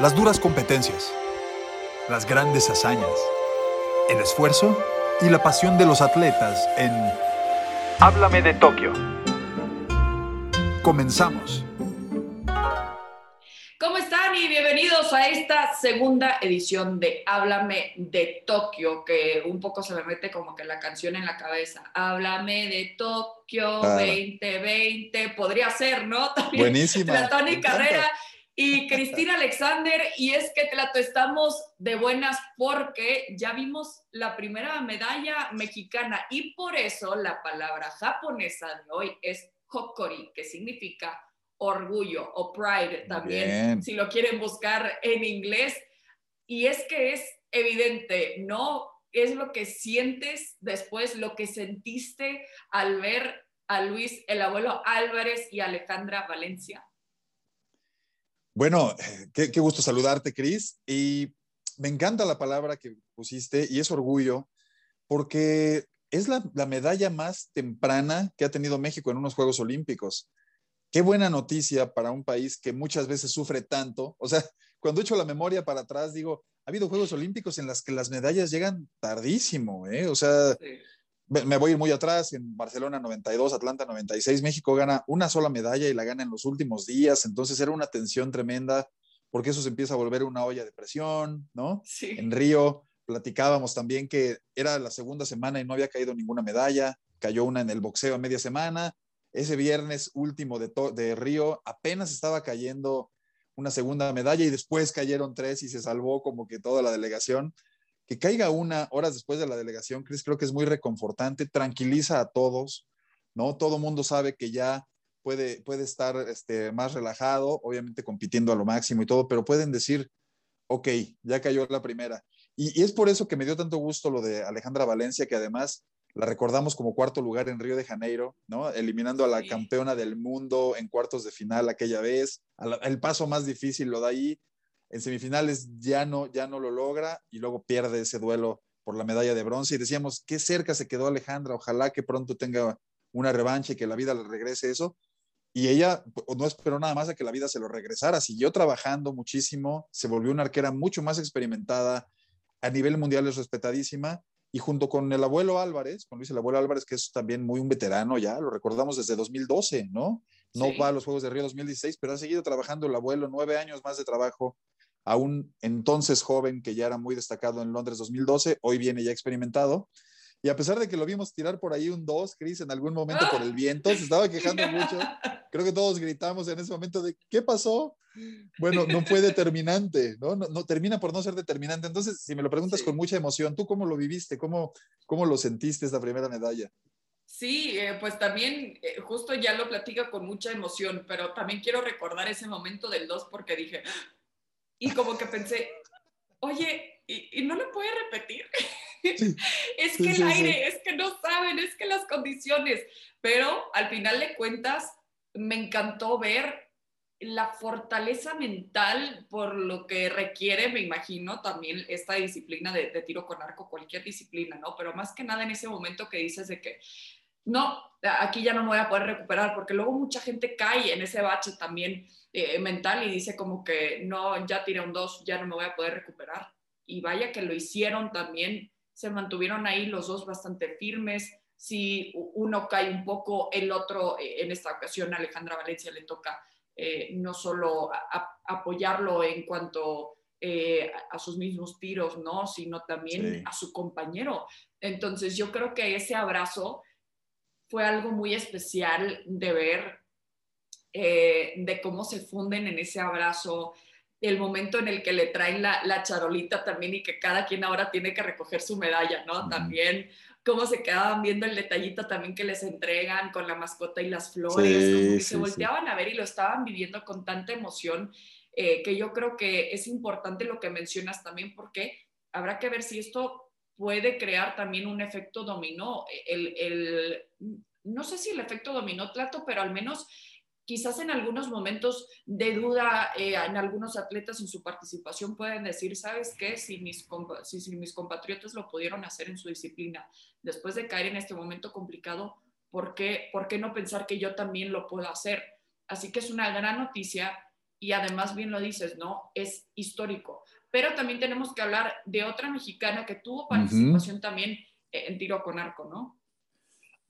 Las duras competencias, las grandes hazañas, el esfuerzo y la pasión de los atletas en Háblame de Tokio. Comenzamos. ¿Cómo están y bienvenidos a esta segunda edición de Háblame de Tokio, que un poco se me mete como que la canción en la cabeza. Háblame de Tokio 2020, podría ser, ¿no? También Buenísima. La Tony Carrera y Cristina Alexander. Y es que Tlato, estamos de buenas porque ya vimos la primera medalla mexicana y por eso la palabra japonesa de hoy es Hokori, que significa orgullo o pride también, si lo quieren buscar en inglés. Y es que es evidente, ¿no? Es lo que sientes después, lo que sentiste al ver a Luis, el abuelo Álvarez y Alejandra Valencia. Bueno, qué, gusto saludarte, Cris. Y me encanta la palabra que pusiste y es orgullo, porque es la, la, medalla más temprana que ha tenido México en unos Juegos Olímpicos. Qué buena noticia para un país que muchas veces sufre tanto. O sea, cuando echo la memoria para atrás, digo, ha habido Juegos Olímpicos en las que las medallas llegan tardísimo, ¿eh? O sea, me voy a ir muy atrás, en Barcelona 92, Atlanta 96, México gana una sola medalla y la gana en los últimos días, entonces era una tensión tremenda porque eso se empieza a volver una olla de presión, ¿no? Sí. En Río platicábamos también que era la segunda semana y no había caído ninguna medalla, cayó una en el boxeo a media semana, ese viernes último de, de Río apenas estaba cayendo una segunda medalla y después cayeron tres y se salvó como que toda la delegación que caiga una horas después de la delegación, Chris, creo que es muy reconfortante, tranquiliza a todos, ¿no? Todo mundo sabe que ya puede, puede estar este, más relajado, obviamente compitiendo a lo máximo y todo, pero pueden decir, ok, ya cayó la primera. Y, es por eso que me dio tanto gusto lo de Alejandra Valencia, que además la recordamos como cuarto lugar en Río de Janeiro, ¿no? Eliminando a la campeona del mundo en cuartos de final aquella vez. el paso más difícil lo da ahí en semifinales ya no, ya no lo logra y luego pierde ese duelo por la medalla de bronce y decíamos, qué cerca se quedó Alejandra, ojalá que pronto tenga una revancha y que la vida le regrese eso. Y ella no esperó nada más a que la vida se lo regresara, siguió trabajando muchísimo, se volvió una arquera mucho más experimentada, a nivel mundial es respetadísima, y junto con el abuelo Álvarez, con Luis el abuelo Álvarez, que es también muy un veterano ya, lo recordamos desde 2012, ¿no? No va a los Juegos de Río 2016, pero ha seguido trabajando el abuelo, nueve años más de trabajo a un entonces joven que ya era muy destacado en Londres 2012, hoy viene ya experimentado. Y a pesar de que lo vimos tirar por ahí un 2, Chris, en algún momento por el viento, se estaba quejando mucho. Creo que todos gritamos en ese momento de, ¿qué pasó? Bueno, no fue determinante, ¿no? No, termina por no ser determinante. Entonces, si me lo preguntas con mucha emoción, ¿tú cómo lo viviste? ¿Cómo, cómo lo sentiste esta primera medalla? Sí, eh, pues también eh, justo ya lo platica con mucha emoción, pero también quiero recordar ese momento del 2 porque dije, y como que pensé, oye, ¿y, no lo puede repetir? es que el aire, es que no saben, es que las condiciones. Pero al final de cuentas, me encantó ver la fortaleza mental por lo que requiere, me imagino, también esta disciplina de, de, tiro con arco, cualquier disciplina, ¿no? Pero más que nada en ese momento que dices de que, no, aquí ya no me voy a poder recuperar, porque luego mucha gente cae en ese bache también eh, mental y dice como que no, ya tiré un 2, ya no me voy a poder recuperar. Y vaya que lo hicieron también, se mantuvieron ahí los dos bastante firmes. Si uno cae un poco, el otro, eh, en esta ocasión Alejandra Valencia le toca eh, no solo apoyarlo en cuanto a sus mismos tiros, ¿no? Sino también a su compañero. Entonces yo creo que ese abrazo fue algo muy especial de ver, eh, de cómo se funden en ese abrazo, el momento en el que le traen la, charolita también y que cada quien ahora tiene que recoger su medalla, ¿no? También cómo se quedaban viendo el detallito también que les entregan con la mascota y las flores, como que se volteaban a ver y lo estaban viviendo con tanta emoción, eh, que yo creo que es importante lo que mencionas también porque habrá que ver si esto puede crear también un efecto dominó. El, no sé si el efecto dominó trato, pero al menos quizás en algunos momentos de duda eh, en algunos atletas en su participación pueden decir, ¿sabes qué? Si mis, si, mis compatriotas lo pudieron hacer en su disciplina, después de caer en este momento complicado, ¿por qué, ¿por qué no pensar que yo también lo puedo hacer? Así que es una gran noticia y además bien lo dices, ¿no? Es histórico. Pero también tenemos que hablar de otra mexicana que tuvo participación también en tiro con arco, ¿no?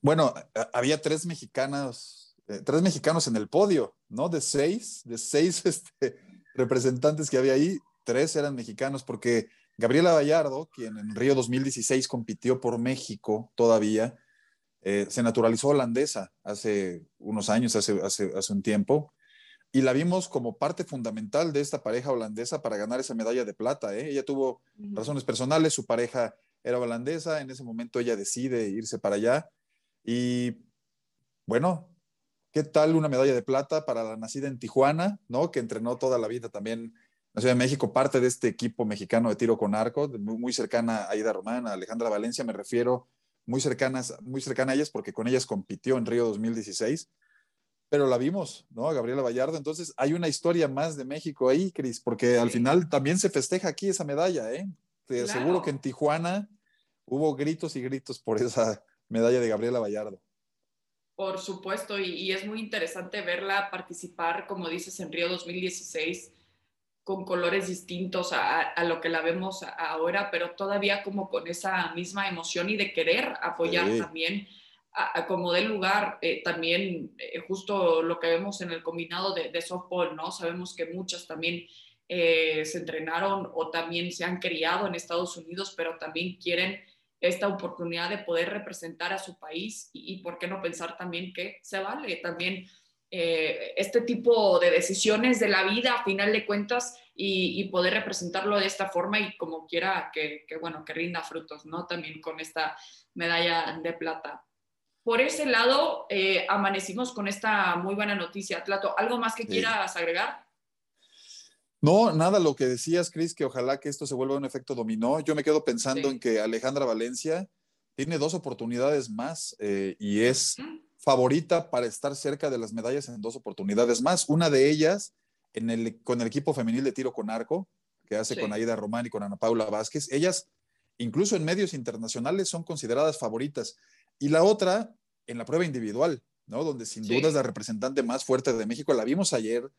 Bueno, había tres mexicanas, eh, tres mexicanos en el podio, ¿no? De seis, de seis este, representantes que había ahí, tres eran mexicanos, porque Gabriela Vallardo, quien en Río 2016 compitió por México todavía, eh, se naturalizó holandesa hace unos años, hace, hace, hace un tiempo, y la vimos como parte fundamental de esta pareja holandesa para ganar esa medalla de plata. ¿eh? Ella tuvo razones personales, su pareja era holandesa, en ese momento ella decide irse para allá, y bueno, ¿qué tal una medalla de plata para la nacida en Tijuana, ¿no? que entrenó toda la vida también la Ciudad de México, parte de este equipo mexicano de tiro con arco, muy, cercana a Aida Román, a Alejandra Valencia, me refiero, muy, cercanas, muy cercana a ellas porque con ellas compitió en Río 2016, pero la vimos, ¿no? A Gabriela Vallardo. Entonces, hay una historia más de México ahí, Cris, porque al final también se festeja aquí esa medalla, ¿eh? Te aseguro que en Tijuana hubo gritos y gritos por esa medalla de Gabriela Vallardo. Por supuesto, y, y es muy interesante verla participar, como dices, en Río 2016 con colores distintos a, lo que la vemos ahora, pero todavía como con esa misma emoción y de querer apoyar también como del lugar, eh, también eh, justo lo que vemos en el combinado de, softball, ¿no? Sabemos que muchas también eh, se entrenaron o también se han criado en Estados Unidos, pero también quieren esta oportunidad de poder representar a su país y, y por qué no pensar también que se vale también eh, este tipo de decisiones de la vida a final de cuentas y, poder representarlo de esta forma y como quiera que, bueno, que rinda frutos, ¿no? También con esta medalla de plata. Por ese lado, eh, amanecimos con esta muy buena noticia. Tlato, ¿algo más que quieras agregar? No, nada, lo que decías, Cris, que ojalá que esto se vuelva un efecto dominó. Yo me quedo pensando en que Alejandra Valencia tiene dos oportunidades más eh, y es favorita para estar cerca de las medallas en dos oportunidades más. Una de ellas en el, con el equipo femenil de tiro con arco, que hace con Aida Román y con Ana Paula Vázquez. Ellas, incluso en medios internacionales, son consideradas favoritas. Y la otra, en la prueba individual, ¿no? Donde sin duda es la representante más fuerte de México. La vimos ayer,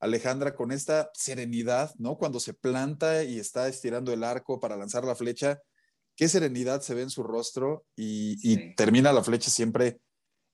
Alejandra, con esta serenidad, ¿no? Cuando se planta y está estirando el arco para lanzar la flecha, qué serenidad se ve en su rostro y, y termina la flecha siempre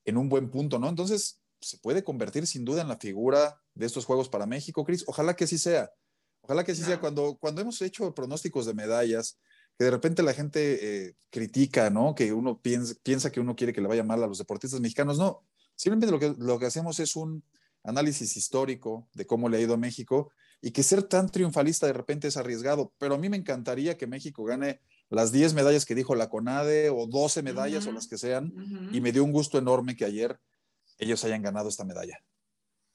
en un buen punto, ¿no? Entonces, se puede convertir sin duda en la figura de estos Juegos para México, Cris. Ojalá que así sea. Ojalá que así sea. Cuando, cuando hemos hecho pronósticos de medallas, que de repente la gente eh, critica, ¿no? Que uno piensa, piensa que uno quiere que le vaya mal a los deportistas mexicanos. No, simplemente lo que, lo que hacemos es un análisis histórico de cómo le ha ido a México y que ser tan triunfalista de repente es arriesgado. Pero a mí me encantaría que México gane las 10 medallas que dijo la CONADE o 12 medallas o las que sean, y me dio un gusto enorme que ayer ellos hayan ganado esta medalla.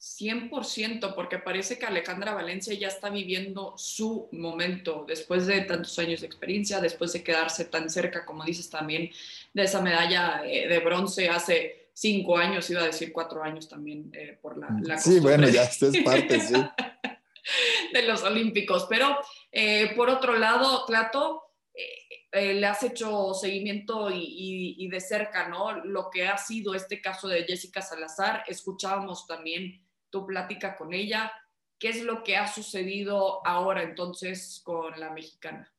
100%, porque parece que Alejandra Valencia ya está viviendo su momento después de tantos años de experiencia, después de quedarse tan cerca, como dices también, de esa medalla eh, de bronce hace cinco años, iba a decir cuatro años también eh, por la, la Sí, bueno, ya es parte, sí. de los Olímpicos. Pero eh, por otro lado, Tlato, eh, le has hecho seguimiento y, de cerca, ¿no? Lo que ha sido este caso de Jessica Salazar. Escuchábamos también tu plática con ella. ¿Qué es lo que ha sucedido ahora entonces con la mexicana?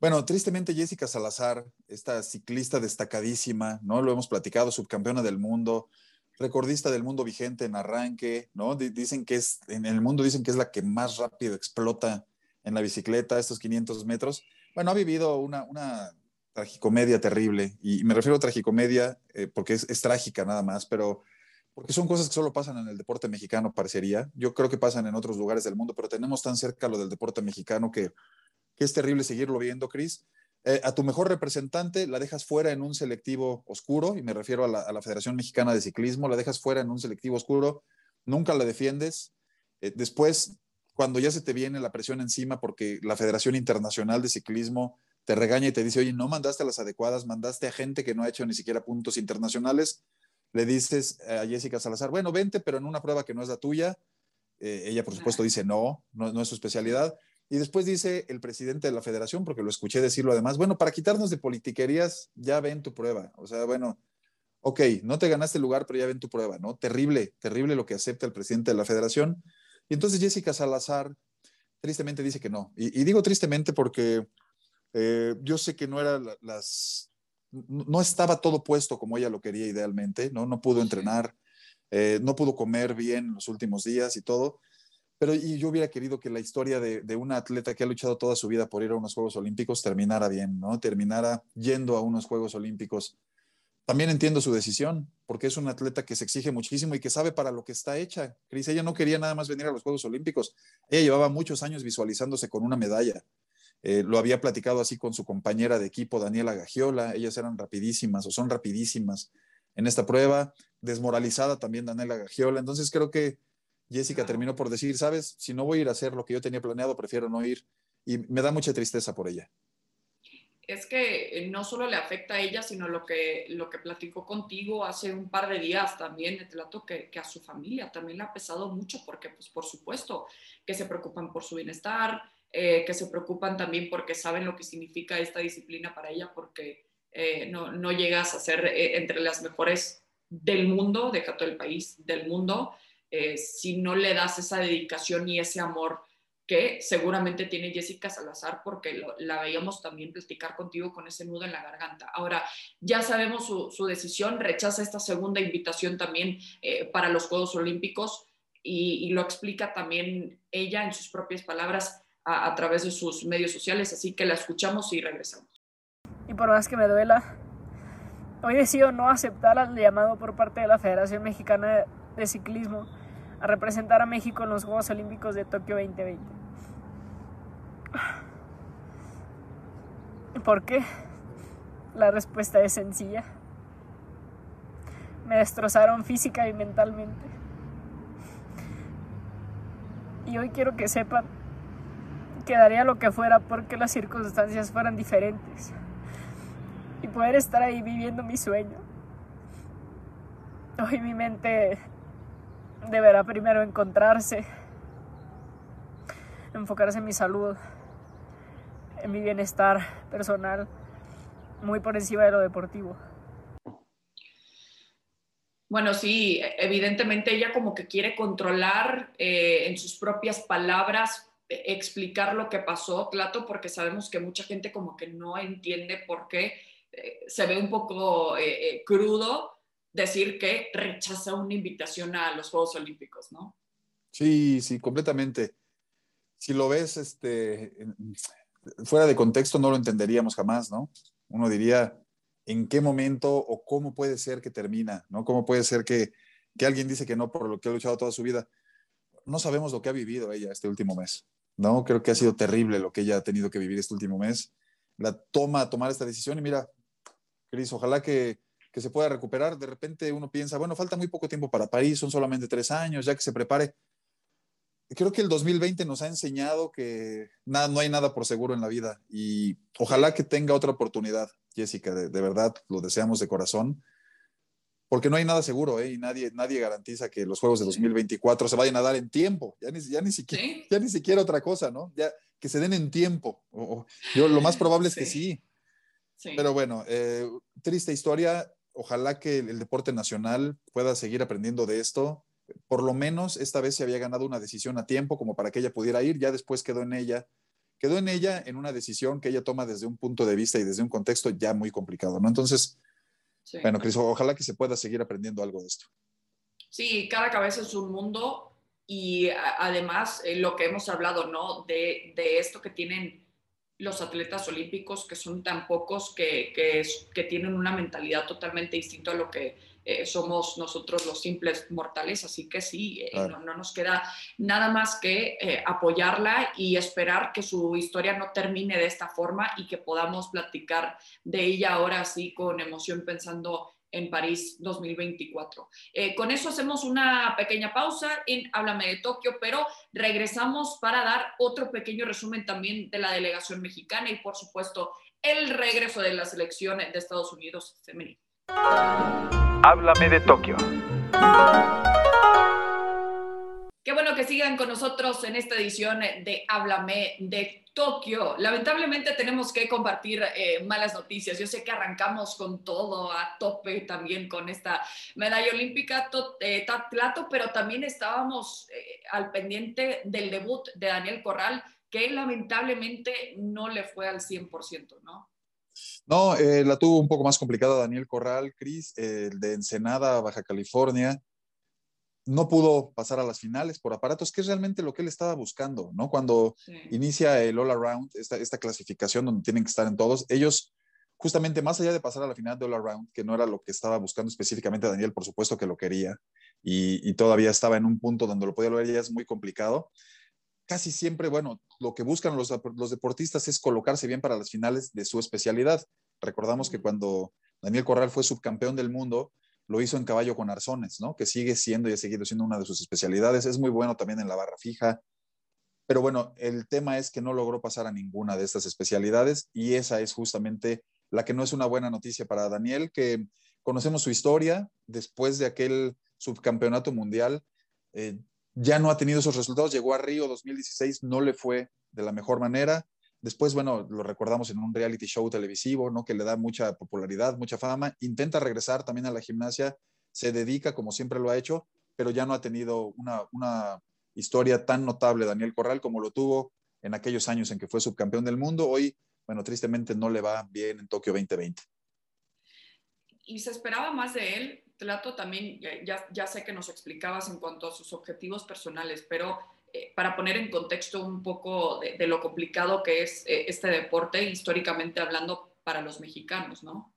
Bueno, tristemente Jessica Salazar, esta ciclista destacadísima, ¿no? Lo hemos platicado, subcampeona del mundo, recordista del mundo vigente en arranque, ¿no? dicen que es, en el mundo dicen que es la que más rápido explota en la bicicleta, estos 500 metros bueno, ha vivido una, una tragicomedia terrible, y me refiero a tragicomedia eh, porque es, es, trágica nada más, pero porque son cosas que solo pasan en el deporte mexicano, parecería. Yo creo que pasan en otros lugares del mundo, pero tenemos tan cerca lo del deporte mexicano que, es terrible seguirlo viendo, Cris. Eh, a tu mejor representante la dejas fuera en un selectivo oscuro, y me refiero a la, a la, Federación Mexicana de Ciclismo, la dejas fuera en un selectivo oscuro, nunca la defiendes. Eh, después cuando ya se te viene la presión encima porque la Federación Internacional de Ciclismo te regaña y te dice, oye, no mandaste a las adecuadas, mandaste a gente que no ha hecho ni siquiera puntos internacionales, le dices a Jessica Salazar, bueno, vente, pero en una prueba que no es la tuya. Eh, ella, por supuesto, dice no, no, es su especialidad. Y después dice el presidente de la federación, porque lo escuché decirlo además, bueno, para quitarnos de politiquerías, ya ven tu prueba. O sea, bueno, ok, no te ganaste el lugar, pero ya ven tu prueba, ¿no? Terrible, terrible lo que acepta el presidente de la federación. Y entonces Jessica Salazar tristemente dice que no. Y, digo tristemente porque eh, yo sé que no era las, no estaba todo puesto como ella lo quería idealmente, ¿no? No pudo entrenar, eh, no pudo comer bien los últimos días y todo. Pero y yo hubiera querido que la historia de, de, una atleta que ha luchado toda su vida por ir a unos Juegos Olímpicos terminara bien, ¿no? Terminara yendo a unos Juegos Olímpicos también entiendo su decisión, porque es una atleta que se exige muchísimo y que sabe para lo que está hecha. Cris, ella no quería nada más venir a los Juegos Olímpicos. Ella llevaba muchos años visualizándose con una medalla. Eh, lo había platicado así con su compañera de equipo, Daniela Gagiola. Ellas eran rapidísimas o son rapidísimas en esta prueba. Desmoralizada también Daniela Gagiola. Entonces creo que Jessica terminó por decir, sabes, si no voy a ir a hacer lo que yo tenía planeado, prefiero no ir. Y me da mucha tristeza por ella es que eh, no solo le afecta a ella, sino lo que, lo que platicó contigo hace un par de días también, trato que, que a su familia también le ha pesado mucho, porque pues por supuesto que se preocupan por su bienestar, eh, que se preocupan también porque saben lo que significa esta disciplina para ella, porque eh, no, no, llegas a ser entre las mejores del mundo, deja todo el país, del mundo, si no le das esa dedicación y ese amor que seguramente tiene Jessica Salazar porque la veíamos también platicar contigo con ese nudo en la garganta. Ahora, ya sabemos su, decisión, rechaza esta segunda invitación también eh, para los Juegos Olímpicos y, lo explica también ella en sus propias palabras a, través de sus medios sociales, así que la escuchamos y regresamos. Y por más que me duela, hoy decido no aceptar el llamado por parte de la Federación Mexicana de Ciclismo a representar a México en los Juegos Olímpicos de Tokio 2020. ¿Por qué? La respuesta es sencilla. Me destrozaron física y mentalmente. Y hoy quiero que sepan que daría lo que fuera porque las circunstancias fueran diferentes. Y poder estar ahí viviendo mi sueño. Hoy mi mente deberá primero encontrarse, enfocarse en mi salud, en mi bienestar personal, muy por encima de lo deportivo. Bueno, sí, evidentemente ella como que quiere controlar eh, en sus propias palabras, explicar lo que pasó, Clato, porque sabemos que mucha gente como que no entiende por qué eh, se ve un poco eh, crudo decir que rechaza una invitación a los Juegos Olímpicos, ¿no? Sí, sí, completamente. Si lo ves este, fuera de contexto, no lo entenderíamos jamás, ¿no? Uno diría, ¿en qué momento o cómo puede ser que termina, ¿no? ¿Cómo puede ser que, que alguien dice que no por lo que ha luchado toda su vida? No sabemos lo que ha vivido ella este último mes, ¿no? Creo que ha sido terrible lo que ella ha tenido que vivir este último mes. La toma, tomar esta decisión y mira, Cris, ojalá que, que se pueda recuperar. De repente uno piensa, bueno, falta muy poco tiempo para París, son solamente tres años, ya que se prepare. Creo que el 2020 nos ha enseñado que nada, no hay nada por seguro en la vida y ojalá que tenga otra oportunidad, Jessica, de, verdad, lo deseamos de corazón, porque no hay nada seguro ¿eh? y nadie, nadie garantiza que los Juegos de 2024 se vayan a dar en tiempo, ya ni, ya ni, siquiera, ya ni siquiera otra cosa, ¿no? Ya que se den en tiempo. yo, lo más probable es que sí. Pero bueno, eh, triste historia ojalá que el, deporte nacional pueda seguir aprendiendo de esto. Por lo menos esta vez se había ganado una decisión a tiempo como para que ella pudiera ir, ya después quedó en ella, quedó en ella en una decisión que ella toma desde un punto de vista y desde un contexto ya muy complicado, ¿no? Entonces, bueno, Cris, ojalá que se pueda seguir aprendiendo algo de esto. Sí, cada cabeza es un mundo y además eh, lo que hemos hablado, ¿no? De, de esto que tienen los atletas olímpicos, que son tan pocos, que, que, tienen una mentalidad totalmente distinta a lo que eh, somos nosotros los simples mortales. Así que sí, eh, no, nos queda nada más que eh, apoyarla y esperar que su historia no termine de esta forma y que podamos platicar de ella ahora sí con emoción pensando en París 2024. Eh, con eso hacemos una pequeña pausa en Háblame de Tokio, pero regresamos para dar otro pequeño resumen también de la delegación mexicana y por supuesto el regreso de la selección de Estados Unidos femenina. Háblame de Tokio. Qué bueno que sigan con nosotros en esta edición de Háblame de Tokio. Lamentablemente tenemos que compartir eh, malas noticias. Yo sé que arrancamos con todo a tope también con esta medalla olímpica eh, pero también estábamos eh, al pendiente del debut de Daniel Corral, que lamentablemente no le fue al 100%, ¿no? No, la tuvo un poco más complicada Daniel Corral, Cris, el de Ensenada, Baja California no pudo pasar a las finales por aparatos, que es realmente lo que él estaba buscando, ¿no? Cuando inicia el All Around, esta, esta, clasificación donde tienen que estar en todos, ellos, justamente más allá de pasar a la final de All Around, que no era lo que estaba buscando específicamente Daniel, por supuesto que lo quería, y, todavía estaba en un punto donde lo podía lograr, ya es muy complicado. Casi siempre, bueno, lo que buscan los, los deportistas es colocarse bien para las finales de su especialidad. Recordamos que cuando Daniel Corral fue subcampeón del mundo, lo hizo en caballo con arzones, ¿no? Que sigue siendo y ha seguido siendo una de sus especialidades. Es muy bueno también en la barra fija. Pero bueno, el tema es que no logró pasar a ninguna de estas especialidades y esa es justamente la que no es una buena noticia para Daniel, que conocemos su historia después de aquel subcampeonato mundial. Eh, ya no ha tenido esos resultados, llegó a Río 2016, no le fue de la mejor manera. Después, bueno, lo recordamos en un reality show televisivo, ¿no? Que le da mucha popularidad, mucha fama. Intenta regresar también a la gimnasia, se dedica como siempre lo ha hecho, pero ya no ha tenido una, una historia tan notable Daniel Corral como lo tuvo en aquellos años en que fue subcampeón del mundo. Hoy, bueno, tristemente no le va bien en Tokio 2020. Y se esperaba más de él. Tlato también, ya, ya sé que nos explicabas en cuanto a sus objetivos personales, pero para poner en contexto un poco de, lo complicado que es eh, este deporte, históricamente hablando, para los mexicanos, ¿no?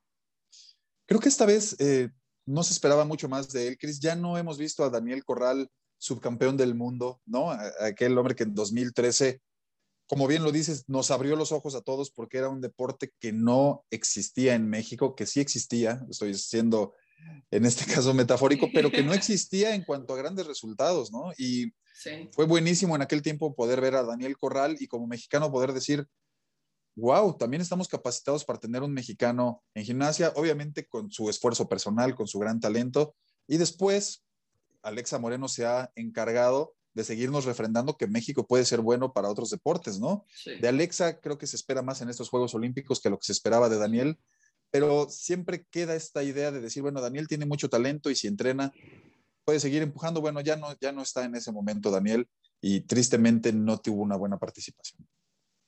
Creo que esta vez eh, no se esperaba mucho más de él, Cris. Ya no hemos visto a Daniel Corral, subcampeón del mundo, ¿no? aquel hombre que en 2013, como bien lo dices, nos abrió los ojos a todos porque era un deporte que no existía en México, que sí existía, estoy siendo en este caso metafórico, pero que no existía en cuanto a grandes resultados, ¿no? Y fue buenísimo en aquel tiempo poder ver a Daniel Corral y como mexicano poder decir, wow, también estamos capacitados para tener un mexicano en gimnasia, obviamente con su esfuerzo personal, con su gran talento. Y después, Alexa Moreno se ha encargado de seguirnos refrendando que México puede ser bueno para otros deportes, ¿no? De Alexa creo que se espera más en estos Juegos Olímpicos que lo que se esperaba de Daniel, pero siempre queda esta idea de decir, bueno, Daniel tiene mucho talento y si entrena, puede seguir empujando. Bueno, ya no, ya no está en ese momento Daniel y tristemente no tuvo una buena participación.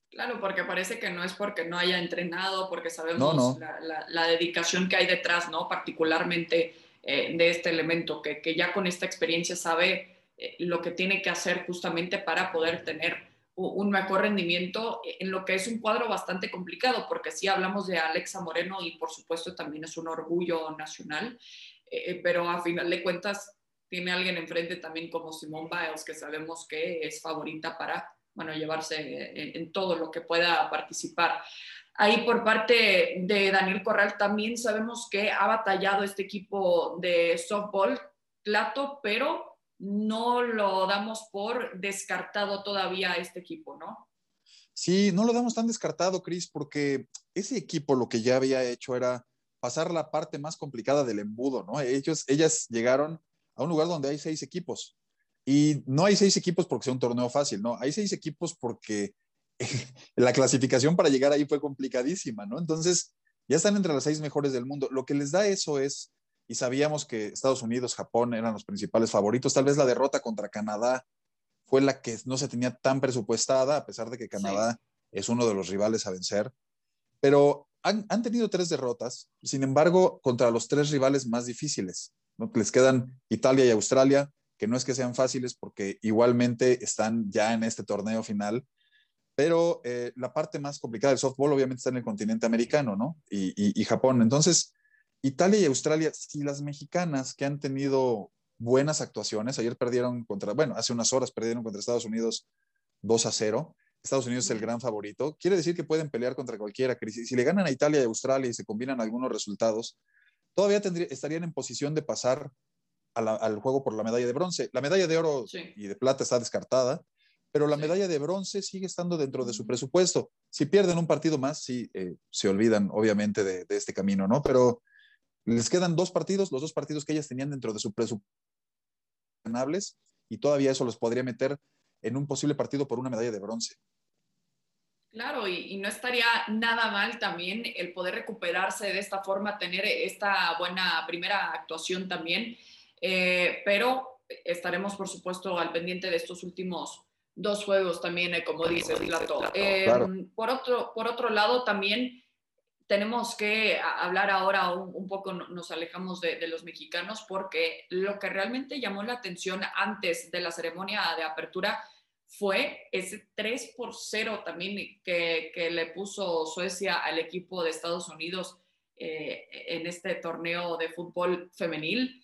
Claro, porque parece que no es porque no haya entrenado, porque sabemos La, dedicación que hay detrás, ¿no? Particularmente eh, de este elemento, que, que, ya con esta experiencia sabe eh, lo que tiene que hacer justamente para poder tener un mejor rendimiento en lo que es un cuadro bastante complicado, porque sí hablamos de Alexa Moreno y por supuesto también es un orgullo nacional, eh, pero a final de cuentas tiene alguien enfrente también como Simone Biles, que sabemos que es favorita para, bueno, llevarse en, todo lo que pueda participar. Ahí por parte de Daniel Corral también sabemos que ha batallado este equipo de softball, Plato, pero no lo damos por descartado todavía este equipo, ¿no? Sí, no lo damos tan descartado, Cris, porque ese equipo lo que ya había hecho era pasar la parte más complicada del embudo, ¿no? Ellos, ellas llegaron a un lugar donde hay seis equipos. Y no hay seis equipos porque sea un torneo fácil, no, hay seis equipos porque la clasificación para llegar ahí fue complicadísima, ¿no? Entonces, ya están entre las seis mejores del mundo. Lo que les da eso es, y sabíamos que Estados Unidos, Japón eran los principales favoritos, tal vez la derrota contra Canadá fue la que no se tenía tan presupuestada, a pesar de que Canadá es uno de los rivales a vencer, pero han, han tenido tres derrotas, sin embargo, contra los tres rivales más difíciles. Les quedan Italia y Australia, que no es que sean fáciles porque igualmente están ya en este torneo final, pero eh, la parte más complicada del softball obviamente está en el continente americano, ¿no? Y, Japón. Entonces, Italia y Australia, si las mexicanas que han tenido buenas actuaciones, ayer perdieron contra, bueno, hace unas horas perdieron contra Estados Unidos 2 a 0. Estados Unidos es el gran favorito. Quiere decir que pueden pelear contra cualquiera. Si le ganan a Italia y Australia y se combinan algunos resultados, todavía estarían en posición de pasar al juego por la medalla de bronce. La medalla de oro y de plata está descartada, pero la medalla de bronce sigue estando dentro de su presupuesto. Si pierden un partido más, sí, eh, se olvidan obviamente de, este camino, ¿no? Pero les quedan dos partidos, los dos partidos que ellas tenían dentro de su presupuesto y todavía eso los podría meter en un posible partido por una medalla de bronce. Claro, y, no estaría nada mal también el poder recuperarse de esta forma, tener esta buena primera actuación también, eh, pero estaremos por supuesto al pendiente de estos últimos dos juegos también, eh, como dices, Plato. Eh, por, otro, por otro lado, también tenemos que hablar ahora un, poco, nos alejamos de, de, los mexicanos, porque lo que realmente llamó la atención antes de la ceremonia de apertura fue ese 3 por 0 también que, que le puso Suecia al equipo de Estados Unidos eh, en este torneo de fútbol femenil.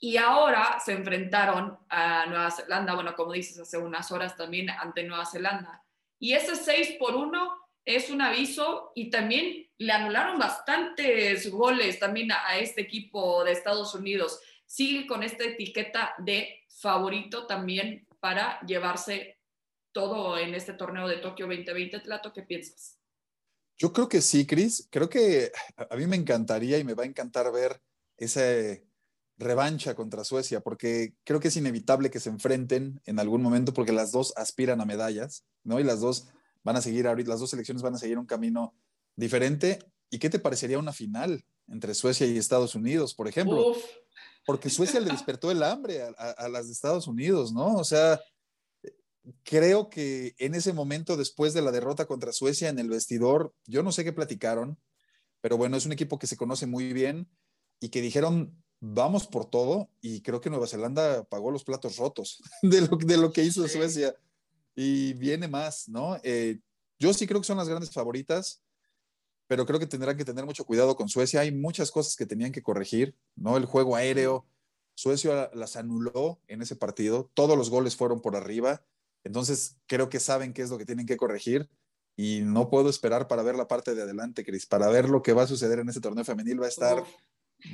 Y ahora se enfrentaron a Nueva Zelanda, bueno, como dices, hace unas horas también ante Nueva Zelanda. Y ese 6 por 1 es un aviso y también le anularon bastantes goles también a, este equipo de Estados Unidos. Sigue con esta etiqueta de favorito también para llevarse todo en este torneo de Tokio 2020. Tlato, ¿qué piensas? Yo creo que sí, Cris. Creo que a mí me encantaría y me va a encantar ver esa revancha contra Suecia, porque creo que es inevitable que se enfrenten en algún momento, porque las dos aspiran a medallas, ¿no? Y las dos van a seguir ahorita, las dos selecciones van a seguir un camino diferente. ¿Y qué te parecería una final entre Suecia y Estados Unidos, por ejemplo? Porque Suecia le despertó el hambre a, a, las de Estados Unidos, ¿no? O sea, creo que en ese momento, después de la derrota contra Suecia en el vestidor, yo no sé qué platicaron, pero bueno, es un equipo que se conoce muy bien y que dijeron, vamos por todo, y creo que Nueva Zelanda pagó los platos rotos de lo, de lo que hizo Suecia. Y viene más, ¿no? Eh, yo sí creo que son las grandes favoritas, pero creo que tendrán que tener mucho cuidado con Suecia. Hay muchas cosas que tenían que corregir, ¿no? El juego aéreo, Suecia las anuló en ese partido, todos los goles fueron por arriba entonces, creo que saben qué es lo que tienen que corregir y no puedo esperar para ver la parte de adelante, Cris. Para ver lo que va a suceder en ese torneo femenil va a estar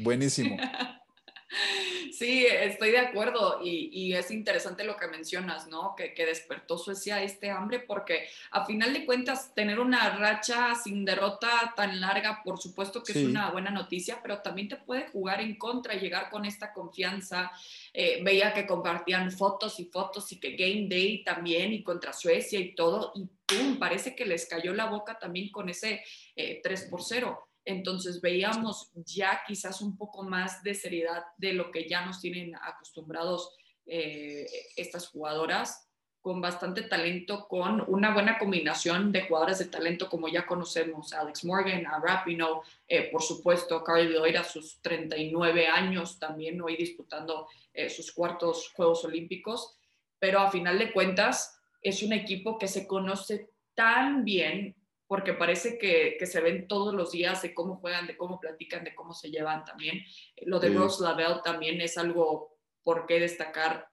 buenísimo. Sí, estoy de acuerdo y, es interesante lo que mencionas, ¿no? Que, despertó Suecia este hambre porque a final de cuentas tener una racha sin derrota tan larga, por supuesto que es una buena noticia, pero también te puede jugar en contra y llegar con esta confianza. Eh, veía que compartían fotos y fotos y que Game Day también y contra Suecia y todo y ¡pum! Parece que les cayó la boca también con ese 3 eh, por 0 entonces veíamos ya quizás un poco más de seriedad de lo que ya nos tienen acostumbrados eh, estas jugadoras con bastante talento, con una buena combinación de jugadores de talento como ya conocemos, Alex Morgan, a Rapino, eh, por supuesto, Carly Lloyd a sus 39 años también hoy disputando eh, sus cuartos Juegos Olímpicos, pero a final de cuentas es un equipo que se conoce tan bien porque parece que, se ven todos los días de cómo juegan, de cómo platican, de cómo se llevan también. Lo de Rose Lavelle también es algo por qué destacar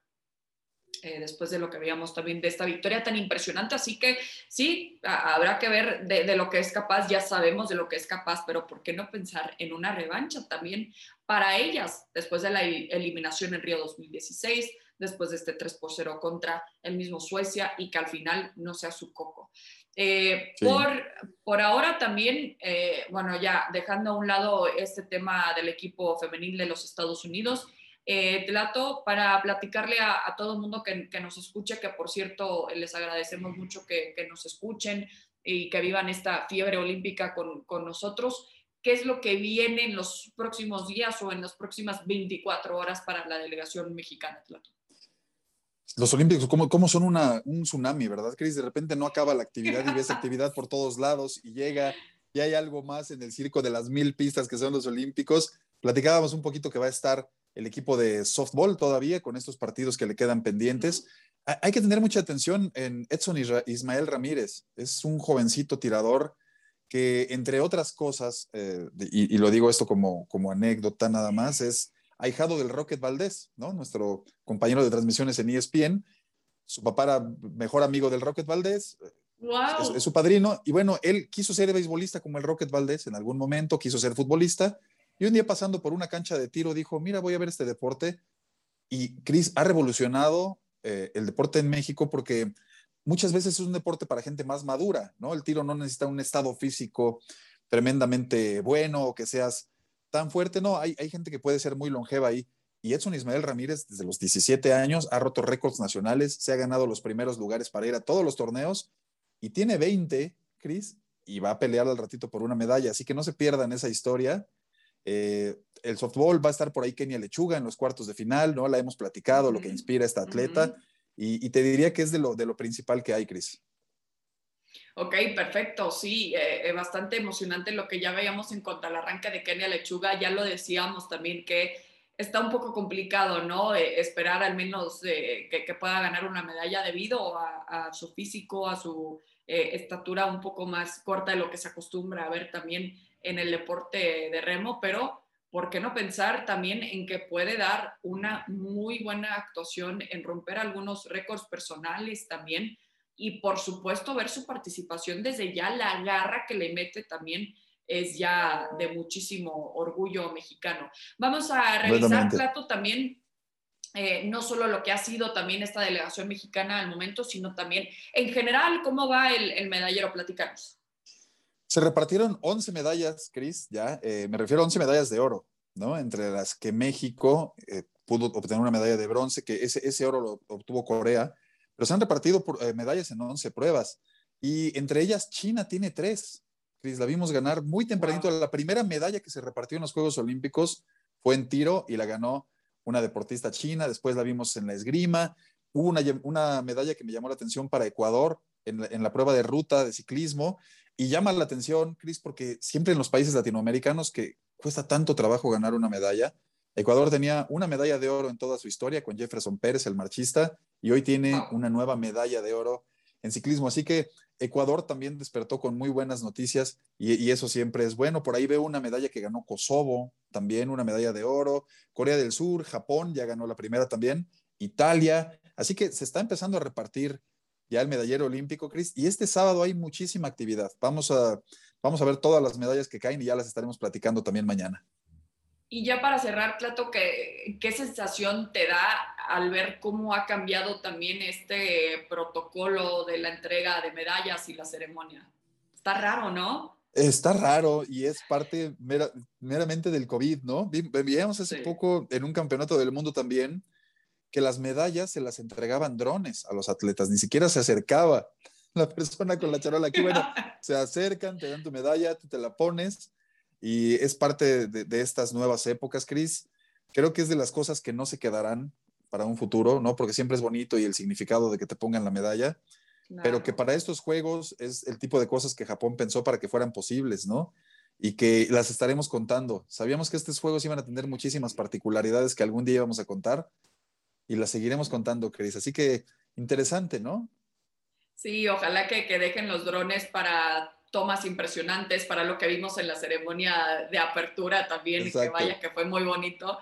eh, después de lo que veíamos también de esta victoria tan impresionante. Así que sí, habrá que ver de, de, lo que es capaz, ya sabemos de lo que es capaz, pero ¿por qué no pensar en una revancha también para ellas después de la eliminación en Río 2016? después de este 3 por 0 contra el mismo Suecia y que al final no sea su coco. Eh, por, por ahora también, eh, bueno, ya dejando a un lado este tema del equipo femenil de los Estados Unidos, eh, Tlato, para platicarle a, todo el mundo que, que, nos escuche, que por cierto les agradecemos mucho que, que, nos escuchen y que vivan esta fiebre olímpica con, con nosotros. ¿Qué es lo que viene en los próximos días o en las próximas 24 horas para la delegación mexicana, Tlato? Los Olímpicos, ¿cómo, son una, un tsunami, verdad, Cris? De repente no acaba la actividad y ves actividad por todos lados y llega y hay algo más en el circo de las mil pistas que son los Olímpicos. Platicábamos un poquito que va a estar el equipo de softball todavía con estos partidos que le quedan pendientes. Hay que tener mucha atención en Edson Ismael Ramírez. Es un jovencito tirador que, entre otras cosas, eh, y, y, lo digo esto como, como anécdota nada más, es ahijado del Rocket Valdés, ¿no? Nuestro compañero de transmisiones en ESPN. Su papá era mejor amigo del Rocket Valdés. Wow. Es, su padrino. Y bueno, él quiso ser beisbolista como el Rocket Valdés en algún momento, quiso ser futbolista. Y un día pasando por una cancha de tiro dijo, mira, voy a ver este deporte. Y Chris ha revolucionado eh, el deporte en México porque muchas veces es un deporte para gente más madura, ¿no? El tiro no necesita un estado físico tremendamente bueno o que seas tan fuerte, no, hay, hay gente que puede ser muy longeva ahí. Y Edson Ismael Ramírez, desde los 17 años, ha roto récords nacionales, se ha ganado los primeros lugares para ir a todos los torneos y tiene 20, Cris, y va a pelear al ratito por una medalla. Así que no se pierdan esa historia. Eh, el softball va a estar por ahí Kenia Lechuga en los cuartos de final, ¿no? La hemos platicado, lo que inspira a esta atleta. y, te diría que es de lo, de lo principal que hay, Cris. Ok, perfecto, sí, eh, eh, bastante emocionante lo que ya veíamos en cuanto al arranque de Kenia Lechuga, ya lo decíamos también que está un poco complicado, ¿no? Eh, esperar al menos que, pueda ganar una medalla debido a, su físico, a su estatura un poco más corta de lo que se acostumbra a ver también en el deporte de remo, pero ¿por qué no pensar también en que puede dar una muy buena actuación en romper algunos récords personales también? Y por supuesto ver su participación desde ya, la garra que le mete también es ya de muchísimo orgullo mexicano. Vamos a revisar, Plato, también eh, no solo lo que ha sido también esta delegación mexicana al momento, sino también en general, ¿cómo va el, medallero? Platicanos. Se repartieron 11 medallas, Cris, ya, eh, me refiero a 11 medallas de oro, ¿no? Entre las que México eh, pudo obtener una medalla de bronce, que ese, ese oro lo obtuvo Corea, pero se han repartido por, medallas en 11 pruebas, y entre ellas China tiene tres, Cris, la vimos ganar muy tempranito. La primera medalla que se repartió en los Juegos Olímpicos fue en tiro y la ganó una deportista china. Después la vimos en la esgrima. Hubo una, medalla que me llamó la atención para Ecuador en la, prueba de ruta de ciclismo. Y llama la atención, Cris, porque siempre en los países latinoamericanos que cuesta tanto trabajo ganar una medalla. Ecuador tenía una medalla de oro en toda su historia con Jefferson Pérez, el marchista, y hoy tiene una nueva medalla de oro en ciclismo. Así que Ecuador también despertó con muy buenas noticias y, eso siempre es bueno. Por ahí veo una medalla que ganó Kosovo, también una medalla de oro. Corea del Sur, Japón ya ganó la primera también. Italia. Así que se está empezando a repartir ya el medallero olímpico, Cris. Y este sábado hay muchísima actividad. Vamos a, vamos a ver todas las medallas que caen y ya las estaremos platicando también mañana. Y ya para cerrar, Clato, ¿qué, ¿qué, sensación te da al ver cómo ha cambiado también este protocolo de la entrega de medallas y la ceremonia? Está raro, ¿no? Está raro y es parte meramente del COVID, ¿no? Veíamos hace poco en un campeonato del mundo también que las medallas se las entregaban drones a los atletas, ni siquiera se acercaba la persona con la charola. Aquí, bueno, se acercan, te dan tu medalla, tú te la pones y es parte de, estas nuevas épocas, Cris. Creo que es de las cosas que no se quedarán para un futuro, ¿no? Porque siempre es bonito y el significado de que te pongan la medalla, pero que para estos juegos es el tipo de cosas que Japón pensó para que fueran posibles, ¿no? Y que las estaremos contando. Sabíamos que estos juegos iban a tener muchísimas particularidades que algún día íbamos a contar y las seguiremos contando, Cris. Así que interesante, ¿no? Sí, ojalá que, que dejen los drones para tomas impresionantes para lo que vimos en la ceremonia de apertura también, que vaya, que fue muy bonito.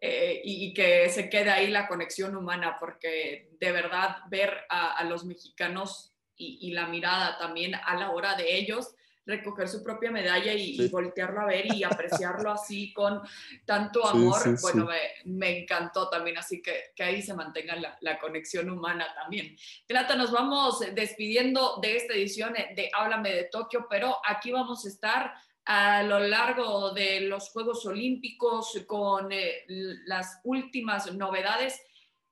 Eh, y, que se quede ahí la conexión humana, porque de verdad ver a, los mexicanos y, y, la mirada también a la hora de ellos recoger su propia medalla y, voltearlo a ver y apreciarlo así con tanto amor, bueno, me, encantó también, así que, que ahí se mantenga la, la, conexión humana también. Plata, nos vamos despidiendo de esta edición de Háblame de Tokio, pero aquí vamos a estar a lo largo de los Juegos Olímpicos con eh, las últimas novedades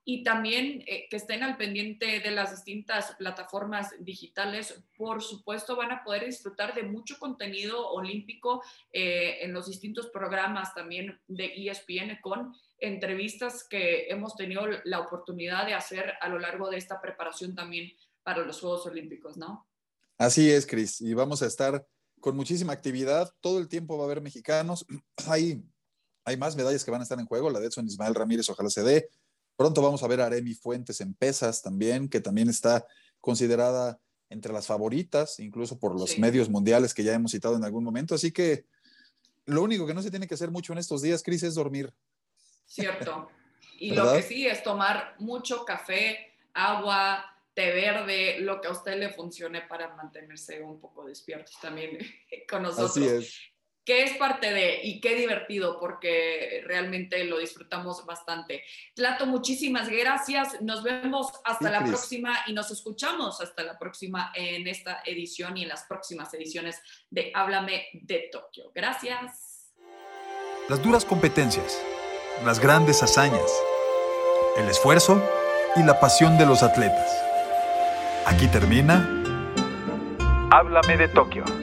y también eh, que estén al pendiente de las distintas plataformas digitales. Por supuesto, van a poder disfrutar de mucho contenido olímpico eh, en los distintos programas también de ESPN con entrevistas que hemos tenido la oportunidad de hacer a lo largo de esta preparación también para los Juegos Olímpicos, ¿no? Así es, Cris, y vamos a estar con muchísima actividad. Todo el tiempo va a haber mexicanos. Hay, hay más medallas que van a estar en juego. La de Edson Ismael Ramírez, ojalá se dé. Pronto vamos a ver a Aremi Fuentes en pesas también, que también está considerada entre las favoritas, incluso por los medios mundiales que ya hemos citado en algún momento. Así que lo único que no se tiene que hacer mucho en estos días, Cris, es dormir. Cierto. Y lo que sí es tomar mucho café, agua, té verde, lo que a usted le funcione para mantenerse un poco despiertos también con nosotros. Así es que es parte de y qué divertido porque realmente lo disfrutamos bastante. Tlato, muchísimas gracias. Nos vemos hasta la próxima y nos escuchamos hasta la próxima en esta edición y en las próximas ediciones de Háblame de Tokio. Gracias. Las duras competencias, las grandes hazañas, el esfuerzo y la pasión de los atletas. Aquí termina. Háblame de Tokio.